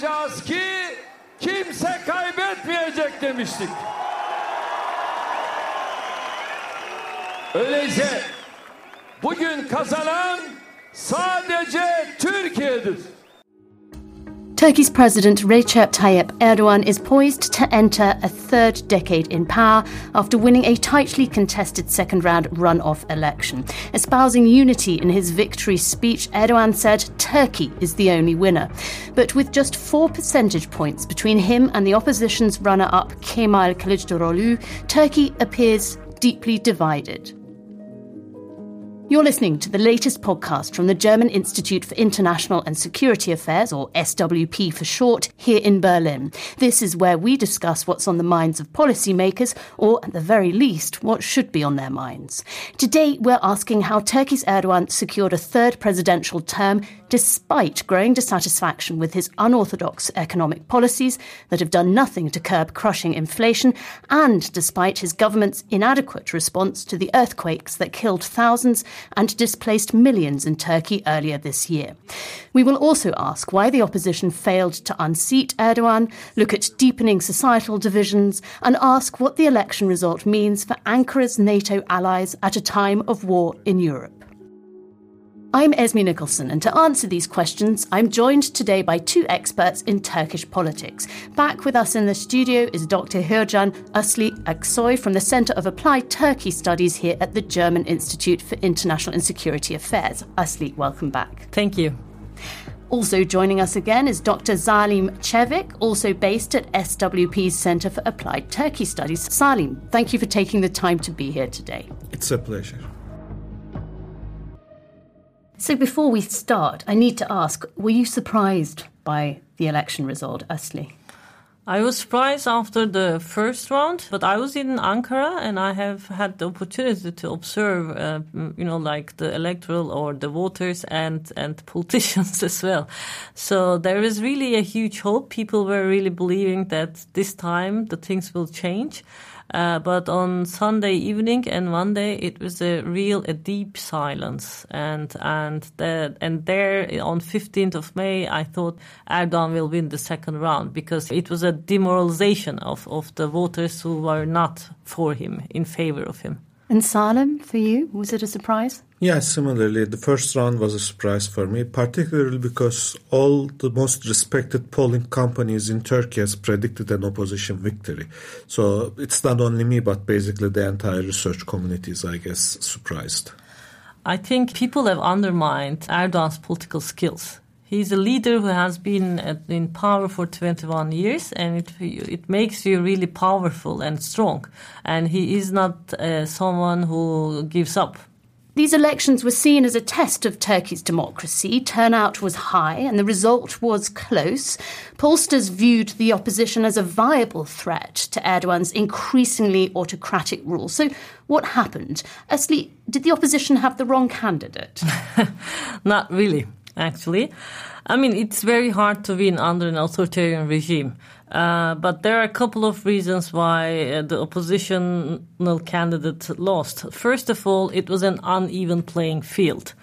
kazanacağız ki kimse kaybetmeyecek demiştik. Öyleyse bugün kazanan sadece Türkiye'dir. Turkey's President Recep Tayyip Erdogan is poised to enter a third decade in power after winning a tightly contested second round runoff election. Espousing unity in his victory speech, Erdogan said Turkey is the only winner. But with just four percentage points between him and the opposition's runner up Kemal Kılıçdaroğlu, Turkey appears deeply divided. You're listening to the latest podcast from the German Institute for International and Security Affairs, or SWP for short, here in Berlin. This is where we discuss what's on the minds of policymakers, or at the very least, what should be on their minds. Today, we're asking how Turkey's Erdogan secured a third presidential term despite growing dissatisfaction with his unorthodox economic policies that have done nothing to curb crushing inflation, and despite his government's inadequate response to the earthquakes that killed thousands and displaced millions in Turkey earlier this year. We will also ask why the opposition failed to unseat Erdogan, look at deepening societal divisions, and ask what the election result means for Ankara's NATO allies at a time of war in Europe. I'm Esme Nicholson, and to answer these questions, I'm joined today by two experts in Turkish politics. Back with us in the studio is Dr. Hürcan Asli Aksoy from the Centre of Applied Turkey Studies here at the German Institute for International and Security Affairs. Asli, welcome back. Thank you. Also joining us again is Dr. Salim Çevik, also based at SWP's Centre for Applied Turkey Studies. Salim, thank you for taking the time to be here today. It's a pleasure. So before we start, I need to ask were you surprised by the election result, Asli? I was surprised after the first round, but I was in Ankara and I have had the opportunity to observe, uh, you know, like the electoral or the voters and, and politicians as well. So there is really a huge hope. People were really believing that this time the things will change. Uh, but on Sunday evening and Monday, it was a real, a deep silence. And, and, the, and there on 15th of May, I thought Erdogan will win the second round because it was a demoralization of, of the voters who were not for him, in favor of him. And Salim, for you, was it a surprise? Yeah, similarly, the first round was a surprise for me, particularly because all the most respected polling companies in Turkey has predicted an opposition victory. So it's not only me, but basically the entire research community is, I guess, surprised. I think people have undermined Erdogan's political skills. He's a leader who has been in power for 21 years, and it it makes you really powerful and strong. And he is not uh, someone who gives up. These elections were seen as a test of Turkey's democracy. Turnout was high and the result was close. Pollsters viewed the opposition as a viable threat to Erdogan's increasingly autocratic rule. So, what happened? Asli, did the opposition have the wrong candidate? Not really actually. I mean, it's very hard to win under an authoritarian regime. Uh, but there are a couple of reasons why uh, the oppositional candidate lost. First of all, it was an uneven playing field.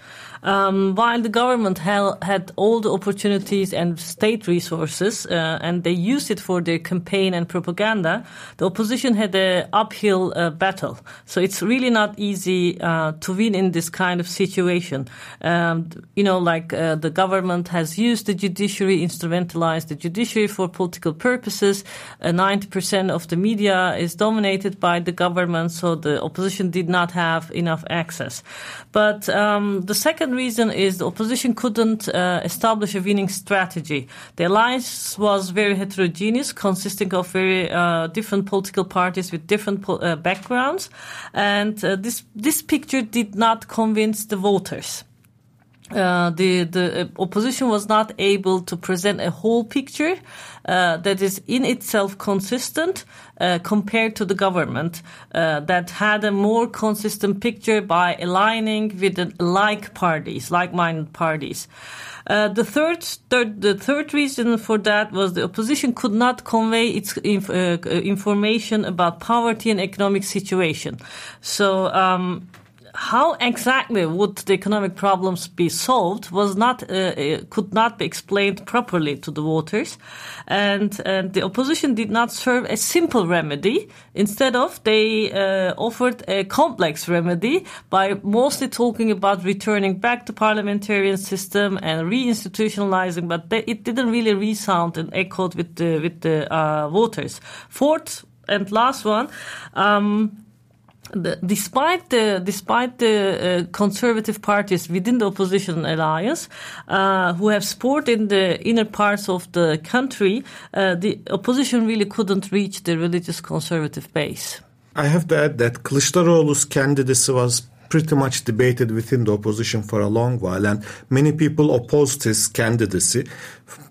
Um, while the government had, had all the opportunities and state resources, uh, and they used it for their campaign and propaganda, the opposition had an uphill uh, battle. So it's really not easy uh, to win in this kind of situation. Um, you know, like uh, the government has used the judiciary, instrumentalized the judiciary for political purposes. 90% uh, of the media is dominated by the government, so the opposition did not have enough access. But um, the second reason is the opposition couldn't uh, establish a winning strategy. The alliance was very heterogeneous, consisting of very uh, different political parties with different po- uh, backgrounds, and uh, this this picture did not convince the voters. Uh, the the uh, opposition was not able to present a whole picture uh, that is in itself consistent uh, compared to the government uh, that had a more consistent picture by aligning with like parties, like-minded parties. Uh, the third, third, the third reason for that was the opposition could not convey its inf- information about poverty and economic situation. So. Um, how exactly would the economic problems be solved was not uh, uh, could not be explained properly to the voters, and, and the opposition did not serve a simple remedy. Instead of, they uh, offered a complex remedy by mostly talking about returning back to parliamentarian system and reinstitutionalizing, but they, it didn't really resound and echoed with the with the uh, voters. Fourth and last one. Um, the, despite the despite the uh, conservative parties within the opposition alliance uh, who have support in the inner parts of the country, uh, the opposition really couldn't reach the religious conservative base. I have to add that Kılıçdaroğlu's candidacy was pretty much debated within the opposition for a long while, and many people opposed his candidacy,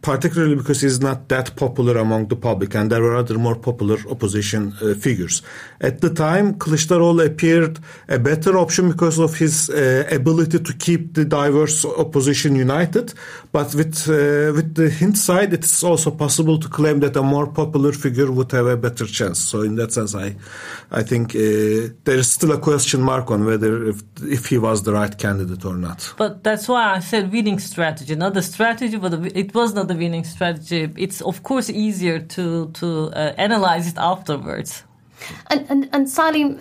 particularly because he's not that popular among the public, and there were other more popular opposition uh, figures. At the time, Kılıçdaroğlu appeared a better option because of his uh, ability to keep the diverse opposition united, but with uh, with the hindsight, it's also possible to claim that a more popular figure would have a better chance. So, in that sense, I I think uh, there is still a question mark on whether if, if he was the right candidate or not. But that's why I said winning strategy, not the strategy, but it was not a winning strategy. It's of course easier to to uh, analyze it afterwards. And and and Salim,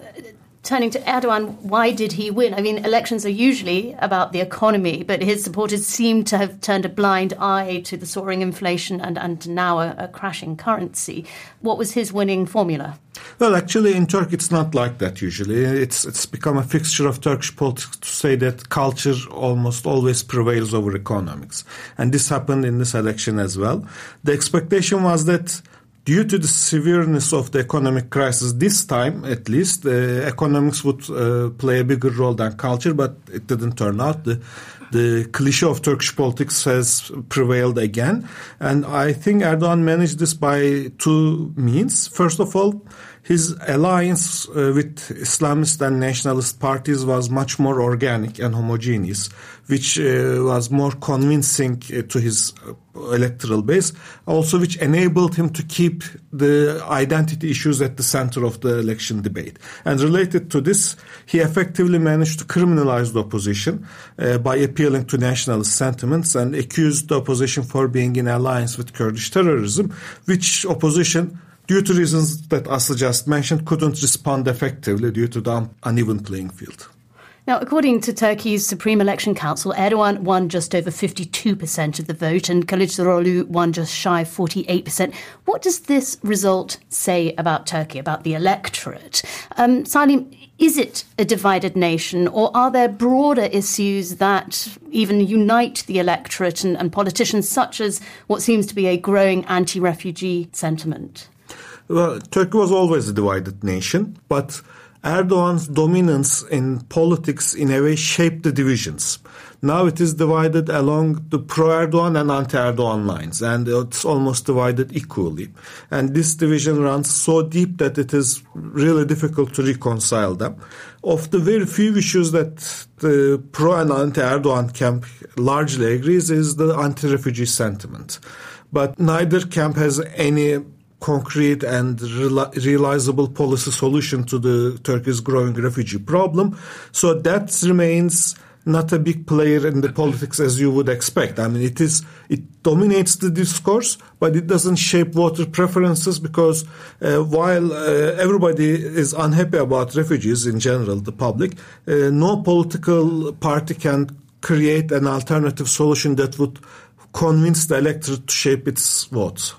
turning to Erdogan, why did he win? I mean, elections are usually about the economy, but his supporters seem to have turned a blind eye to the soaring inflation and, and now a, a crashing currency. What was his winning formula? Well, actually, in Turkey, it's not like that usually. It's it's become a fixture of Turkish politics to say that culture almost always prevails over economics, and this happened in this election as well. The expectation was that due to the severeness of the economic crisis this time at least uh, economics would uh, play a bigger role than culture but it didn't turn out. The the cliche of Turkish politics has prevailed again. And I think Erdogan managed this by two means. First of all his alliance uh, with Islamist and nationalist parties was much more organic and homogeneous, which uh, was more convincing uh, to his electoral base, also which enabled him to keep the identity issues at the center of the election debate. And related to this, he effectively managed to criminalize the opposition uh, by appealing to nationalist sentiments and accused the opposition for being in alliance with Kurdish terrorism, which opposition due to reasons that Aslı just mentioned, couldn't respond effectively due to the uneven playing field. Now, according to Turkey's Supreme Election Council, Erdogan won just over 52% of the vote and Kılıçdaroğlu won just shy of 48%. What does this result say about Turkey, about the electorate? Um, Salim, is it a divided nation or are there broader issues that even unite the electorate and, and politicians, such as what seems to be a growing anti refugee sentiment? Well, Turkey was always a divided nation, but Erdogan's dominance in politics in a way shaped the divisions. Now it is divided along the pro-Erdogan and anti-Erdogan lines, and it's almost divided equally. And this division runs so deep that it is really difficult to reconcile them. Of the very few issues that the pro and anti-Erdogan camp largely agrees is the anti-refugee sentiment. But neither camp has any concrete and realizable policy solution to the Turkey's growing refugee problem. So that remains not a big player in the politics as you would expect. I mean, it is it dominates the discourse, but it doesn't shape voter preferences because uh, while uh, everybody is unhappy about refugees in general, the public, uh, no political party can create an alternative solution that would convince the electorate to shape its votes.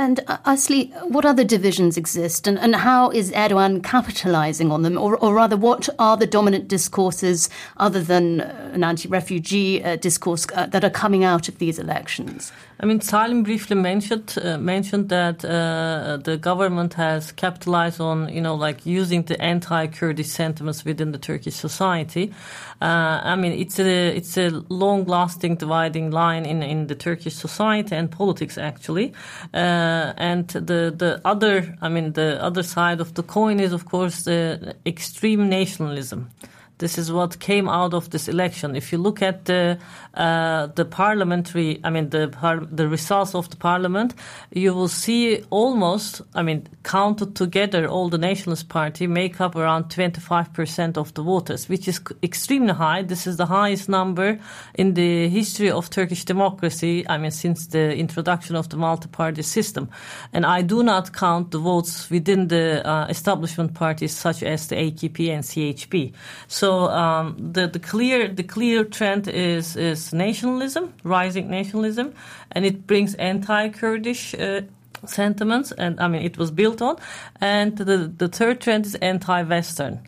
And uh, Asli, what other divisions exist, and, and how is Erdogan capitalizing on them, or, or rather, what are the dominant discourses other than uh, an anti-refugee uh, discourse uh, that are coming out of these elections? I mean, Salim briefly mentioned uh, mentioned that uh, the government has capitalized on, you know, like using the anti-Kurdish sentiments within the Turkish society. I mean, it's a it's a long-lasting dividing line in in the Turkish society and politics, actually. Uh, Uh, and the the other, I mean, the other side of the coin is, of course, the extreme nationalism This is what came out of this election. If you look at the uh, the parliamentary, I mean the par- the results of the parliament, you will see almost, I mean, counted together, all the Nationalist Party make up around 25% of the voters, which is extremely high. This is the highest number in the history of Turkish democracy. I mean, since the introduction of the multi-party system, and I do not count the votes within the uh, establishment parties such as the AKP and CHP. So um, the the clear the clear trend is is nationalism, rising nationalism, and it brings anti-Kurdish. Uh, sentiments and I mean it was built on and the the third trend is anti-western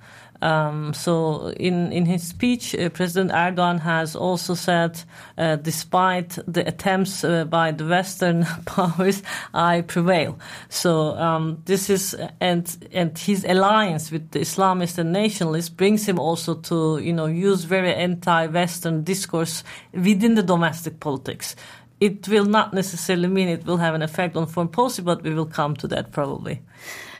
um, so in in his speech, uh, President Erdogan has also said, uh, despite the attempts uh, by the Western powers, I prevail. So um, this is and and his alliance with the Islamists and nationalists brings him also to you know use very anti-Western discourse within the domestic politics. It will not necessarily mean it will have an effect on foreign policy, but we will come to that probably.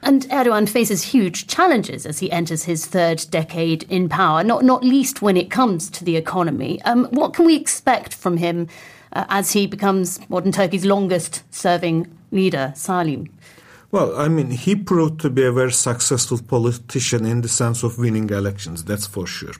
And Erdogan faces huge challenges as he enters his third decade in power, not, not least when it comes to the economy. Um, what can we expect from him uh, as he becomes modern Turkey's longest serving leader, Salim? Well, I mean, he proved to be a very successful politician in the sense of winning elections, that's for sure.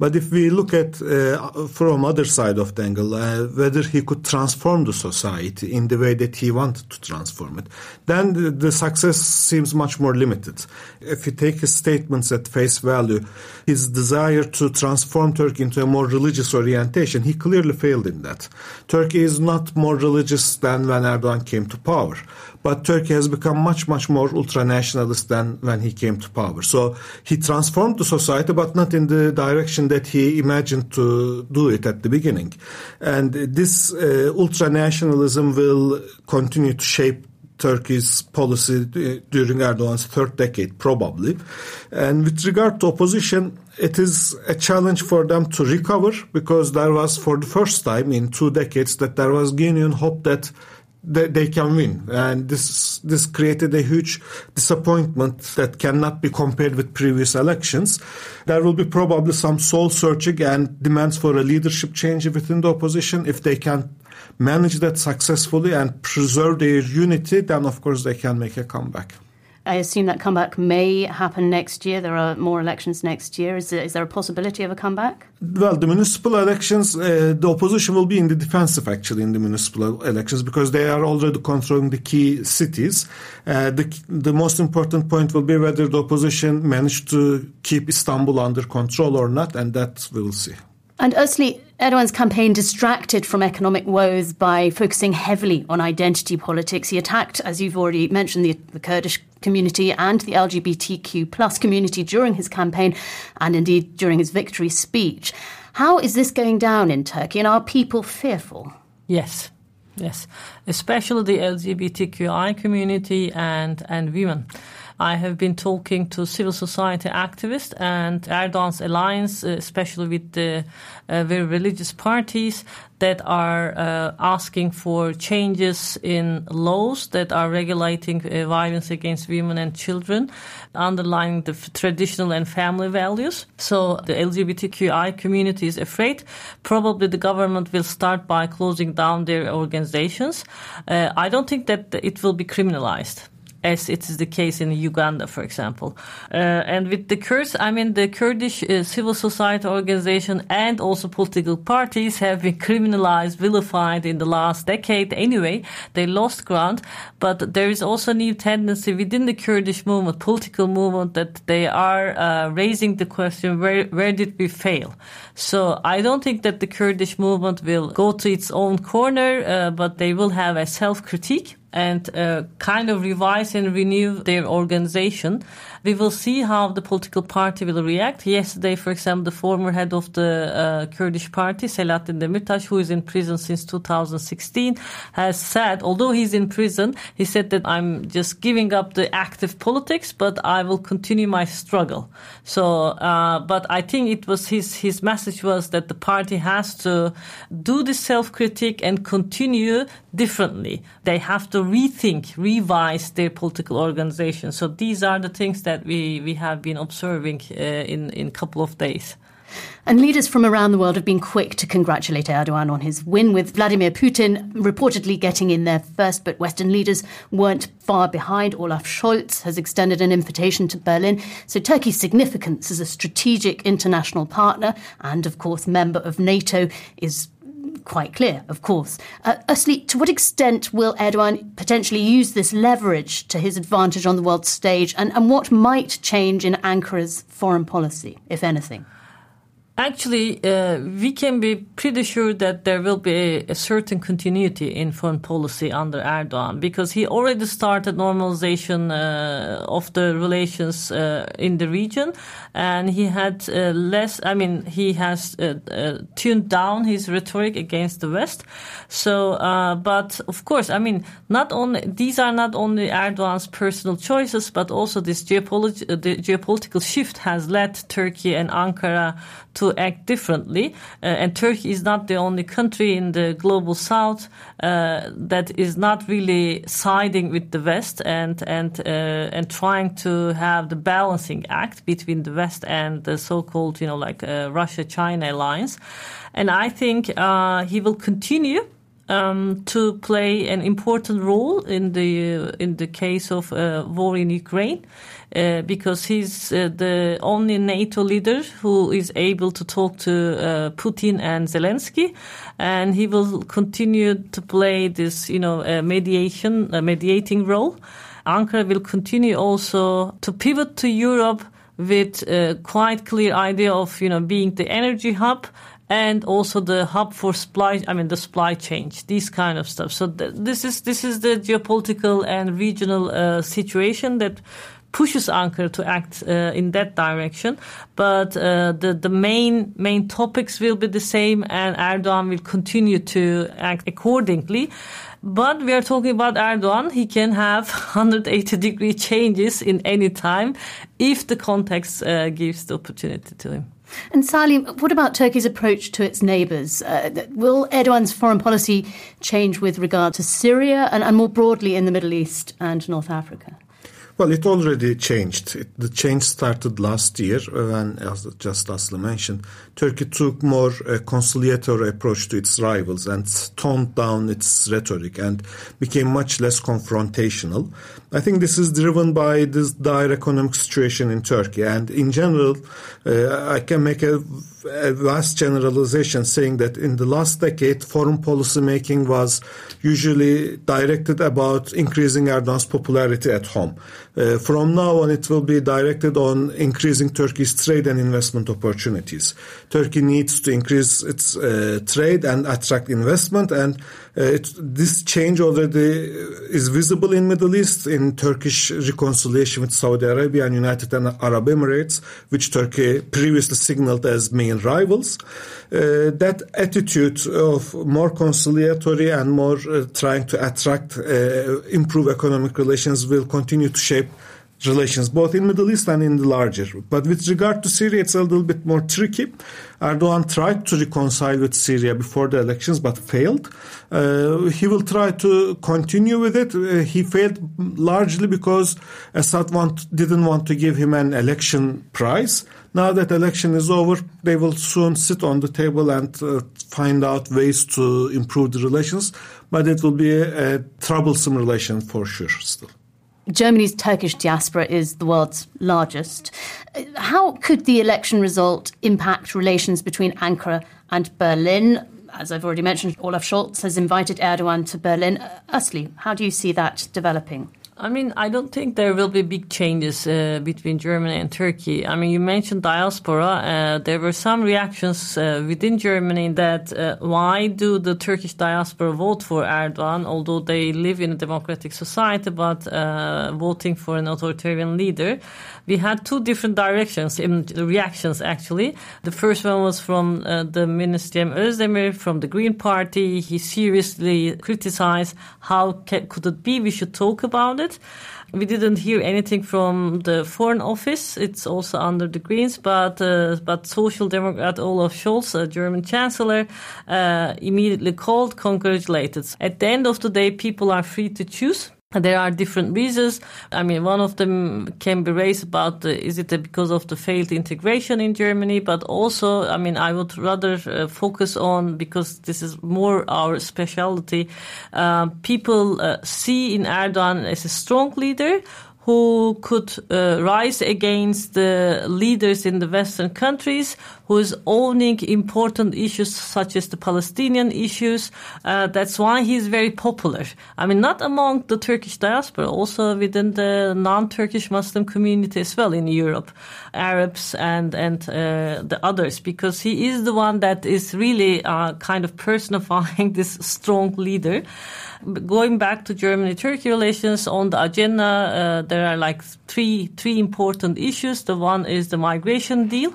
But if we look at uh, from other side of the angle, uh, whether he could transform the society in the way that he wanted to transform it, then the, the success seems much more limited. If you take his statements at face value, his desire to transform Turkey into a more religious orientation, he clearly failed in that. Turkey is not more religious than when Erdogan came to power. But Turkey has become much, much more ultra-nationalist than when he came to power. So he transformed the society, but not in the direction that he imagined to do it at the beginning. And this uh, ultra-nationalism will continue to shape Turkey's policy during Erdogan's third decade, probably. And with regard to opposition, it is a challenge for them to recover because there was, for the first time in two decades, that there was genuine hope that they, they can win. And this, this created a huge disappointment that cannot be compared with previous elections. There will be probably some soul searching and demands for a leadership change within the opposition. If they can manage that successfully and preserve their unity, then of course they can make a comeback. I assume that comeback may happen next year. There are more elections next year. Is there, is there a possibility of a comeback? Well, the municipal elections, uh, the opposition will be in the defensive actually in the municipal elections because they are already controlling the key cities. Uh, the, the most important point will be whether the opposition managed to keep Istanbul under control or not, and that we will see. And Özlem, Erdogan's campaign distracted from economic woes by focusing heavily on identity politics. He attacked, as you've already mentioned, the, the Kurdish community and the LGBTQ plus community during his campaign and indeed during his victory speech. How is this going down in Turkey and are people fearful? Yes. Yes, especially the LGBTQI community and, and women. I have been talking to civil society activists and Erdogan's alliance, uh, especially with the uh, very religious parties that are uh, asking for changes in laws that are regulating uh, violence against women and children, underlining the traditional and family values. So the LGBTQI community is afraid. Probably the government will start by closing down their organizations. Uh, I don't think that it will be criminalized as it is the case in Uganda, for example. Uh, and with the Kurds, I mean, the Kurdish uh, civil society organization and also political parties have been criminalized, vilified in the last decade anyway. They lost ground, but there is also a new tendency within the Kurdish movement, political movement, that they are uh, raising the question, where, where did we fail? So I don't think that the Kurdish movement will go to its own corner, uh, but they will have a self-critique and uh, kind of revise and renew their organization. We will see how the political party will react. Yesterday, for example, the former head of the uh, Kurdish party, Selahattin Demirtas, who is in prison since 2016, has said, although he's in prison, he said that I'm just giving up the active politics, but I will continue my struggle. So, uh, but I think it was his, his message was that the party has to do the self-critique and continue differently. They have to rethink, revise their political organization. So these are the things that we, we have been observing uh, in in a couple of days. And leaders from around the world have been quick to congratulate Erdogan on his win, with Vladimir Putin reportedly getting in there first. But Western leaders weren't far behind. Olaf Scholz has extended an invitation to Berlin. So Turkey's significance as a strategic international partner and, of course, member of NATO is quite clear, of course. Uh, Asli, to what extent will Erdogan potentially use this leverage to his advantage on the world stage, and, and what might change in Ankara's foreign policy, if anything? Actually, uh, we can be pretty sure that there will be a, a, certain continuity in foreign policy under Erdogan because he already started normalization uh, of the relations uh, in the region, and he had uh, less. I mean, he has uh, uh, tuned down his rhetoric against the West. So, but of course, I mean, not only these are not only Erdogan's personal choices, but also this geopolit- geopolitical shift has led Turkey and Ankara to act differently. Uh, and Turkey is not the only country in the global south uh, that is not really siding with the West and and uh, and trying to have the balancing act between the West and the so-called, you know, like Russia-China alliance. And I think he will continue. Um, to play an important role in the in the case of uh, war in Ukraine. Uh, because he's uh, the only NATO leader who is able to talk to uh, Putin and Zelensky, and he will continue to play this, you know, mediation, mediating role. Ankara will continue also to pivot to Europe with a quite clear idea of, you know, being the energy hub and also the hub for supply i mean the supply chain these kind of stuff so th- this is this is the geopolitical and regional uh, situation that pushes Ankara to act uh, in that direction. But uh, the the main main topics will be the same, and Erdogan will continue to act accordingly. But we are talking about Erdogan. He can have 180 degree changes in any time if the context uh, gives the opportunity to him. And Salim, what about Turkey's approach to its neighbours? Uh, will Erdogan's foreign policy change with regard to Syria and, and more broadly in the Middle East and North Africa? Well, it already changed. It, the change started last year when, as just Aslı mentioned, Turkey took more a conciliatory approach to its rivals and toned down its rhetoric and became much less confrontational. I think this is driven by this dire economic situation in Turkey. And in general, uh, I can make a, a, vast generalization saying that in the last decade, foreign policy making was usually directed about increasing Erdogan's popularity at home. Uh, from now on, it will be directed on increasing Turkey's trade and investment opportunities. Turkey needs to increase its uh, trade and attract investment, and this change already is visible in Middle East in Turkish reconciliation with Saudi Arabia and United Arab Emirates, which Turkey previously signaled as main rivals. Uh, that attitude of more conciliatory and more uh, trying to attract, uh, improve economic relations will continue to shape relations both in Middle East and in the larger. But with regard to Syria, it's a little bit more tricky. Erdogan tried to reconcile with Syria before the elections, but failed. Uh, he will try to continue with it. Uh, he failed largely because Assad want, didn't want to give him an election prize. Now that election is over, they will soon sit on the table and uh, find out ways to improve the relations. But it will be a, a troublesome relation for sure still. Germany's Turkish diaspora is the world's largest. How could the election result impact relations between Ankara and Berlin? As I've already mentioned, Olaf Scholz has invited Erdogan to Berlin. Uh, Asli, how do you see that developing? I mean, I don't think there will be big changes uh, between Germany and Turkey. I mean, you mentioned diaspora. Uh, there were some reactions uh, within Germany that uh, why do the Turkish diaspora vote for Erdogan, although they live in a democratic society, but uh, voting for an authoritarian leader? We had two different directions in reactions, actually. The first one was from uh, the Minister Özdemir from the Green Party. He seriously criticized how could it be we should talk about it We didn't hear anything from the Foreign Office. It's also under the Greens, but uh, but Social Democrat Olaf Scholz, a German Chancellor, uh, immediately called, congratulated. At the end of the day, people are free to choose. There are different reasons. I mean, one of them can be raised about the, is it because of the failed integration in Germany, but also, I mean, I would rather uh, focus on because this is more our specialty. Uh, people uh, see in Erdogan as a strong leader who could uh, rise against the leaders in the Western countries, who is owning important issues such as the Palestinian issues. Uh, that's why he's very popular. I mean, not among the Turkish diaspora, also within the non-Turkish Muslim community as well in Europe, Arabs and and uh, the others, because he is the one that is really uh, kind of personifying this strong leader going back to Germany-Turkey relations on the agenda, uh, there are like three three important issues. The one is the migration deal.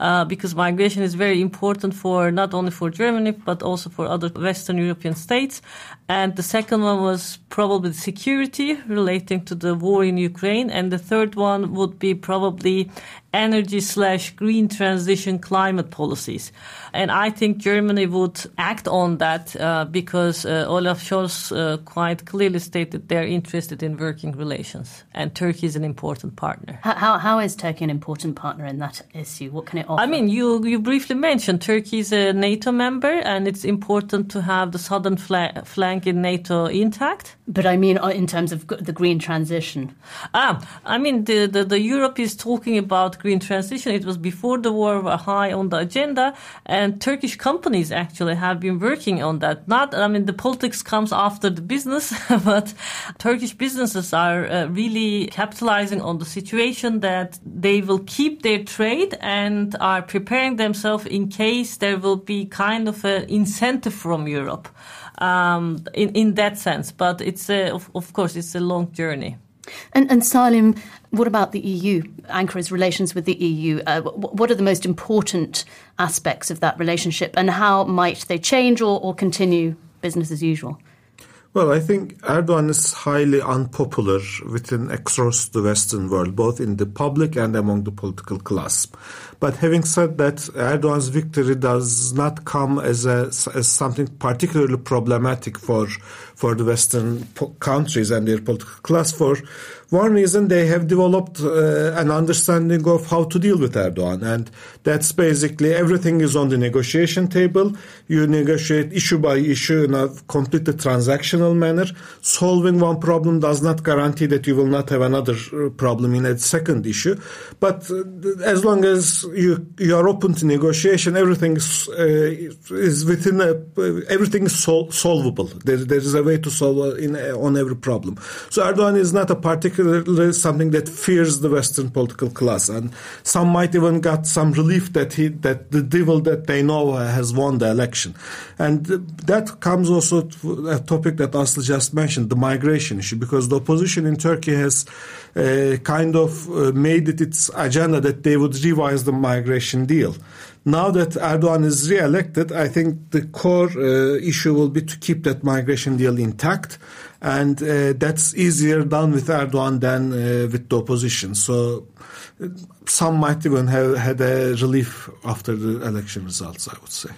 Uh, because migration is very important for not only for Germany but also for other Western European states. And the second one was probably security relating to the war in Ukraine, and the third one would be probably energy slash green transition climate policies. And I think Germany would act on that uh, because uh, Olaf Scholz uh, quite clearly stated they're interested in working relations, and Turkey is an important partner. How, how is Turkey an important partner in that issue? What can it offer? I mean, you, you briefly mentioned Turkey is a NATO member, and it's important to have the southern fla- flank in NATO intact. But I mean, uh, in terms of the green transition. Ah, I mean, the, the, the Europe is talking about green transition. It was before the war were high on the agenda, and Turkish companies actually have been working on that. Not, I mean, the politics comes after the business, but Turkish businesses are uh, really capitalizing on the situation that they will keep their trade and are preparing themselves in case there will be kind of an incentive from Europe. Um, in in that sense, but it's a, of, of course it's a long journey. And, and Salim, what about the EU? Ankara's relations with the EU. Uh, what are the most important aspects of that relationship, and how might they change or, or continue business as usual? Well, I think Erdogan is highly unpopular within across the Western world, both in the public and among the political class. But having said that, Erdogan's victory does not come as a as something particularly problematic for for the Western countries and their political class. For one reason, they have developed uh, an understanding of how to deal with Erdogan, and that's basically everything is on the negotiation table. You negotiate issue by issue in a completely transactional manner. Solving one problem does not guarantee that you will not have another uh, problem in a second issue. But uh, as long as you you are open to negotiation, everything is, uh, is within a, everything is sol- solvable. There, there is a way to solve in, on every problem. So Erdogan is not a particularly something that fears the Western political class, and some might even got some relief that he that the devil that they know has won the election, and that comes also to a topic that Aslı just mentioned, the migration issue, because the opposition in Turkey has uh, kind of uh, made it its agenda that they would revise the migration deal. Now that Erdogan is re-elected, I think the core uh, issue will be to keep that migration deal intact and uh, that's easier done with Erdogan than uh, with the opposition. So uh, some might even have had a relief after the election results, I would say.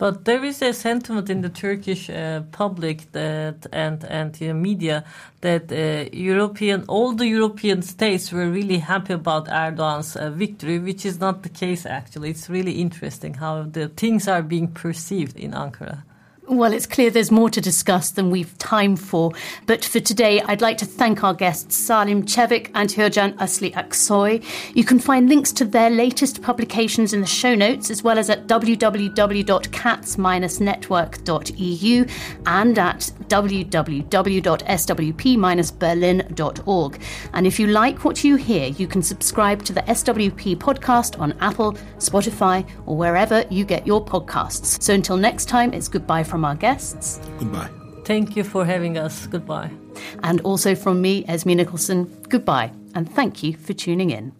But there is a sentiment in the Turkish uh, public that and and the media that uh, European all the European states were really happy about Erdogan's uh, victory, which is not the case actually. It's really interesting how the things are being perceived in Ankara. Well, it's clear there's more to discuss than we've time for. But for today, I'd like to thank our guests, Salim Çevik and Hürcan Asli Aksoy. You can find links to their latest publications in the show notes, as well as at www.cats-network.eu and at www.swp-berlin.org. And if you like what you hear, you can subscribe to the SWP podcast on Apple, Spotify, or wherever you get your podcasts. So until next time, it's goodbye from from our guests. Goodbye. Thank you for having us. Goodbye. And also from me, Esme Nicholson, goodbye, and thank you for tuning in.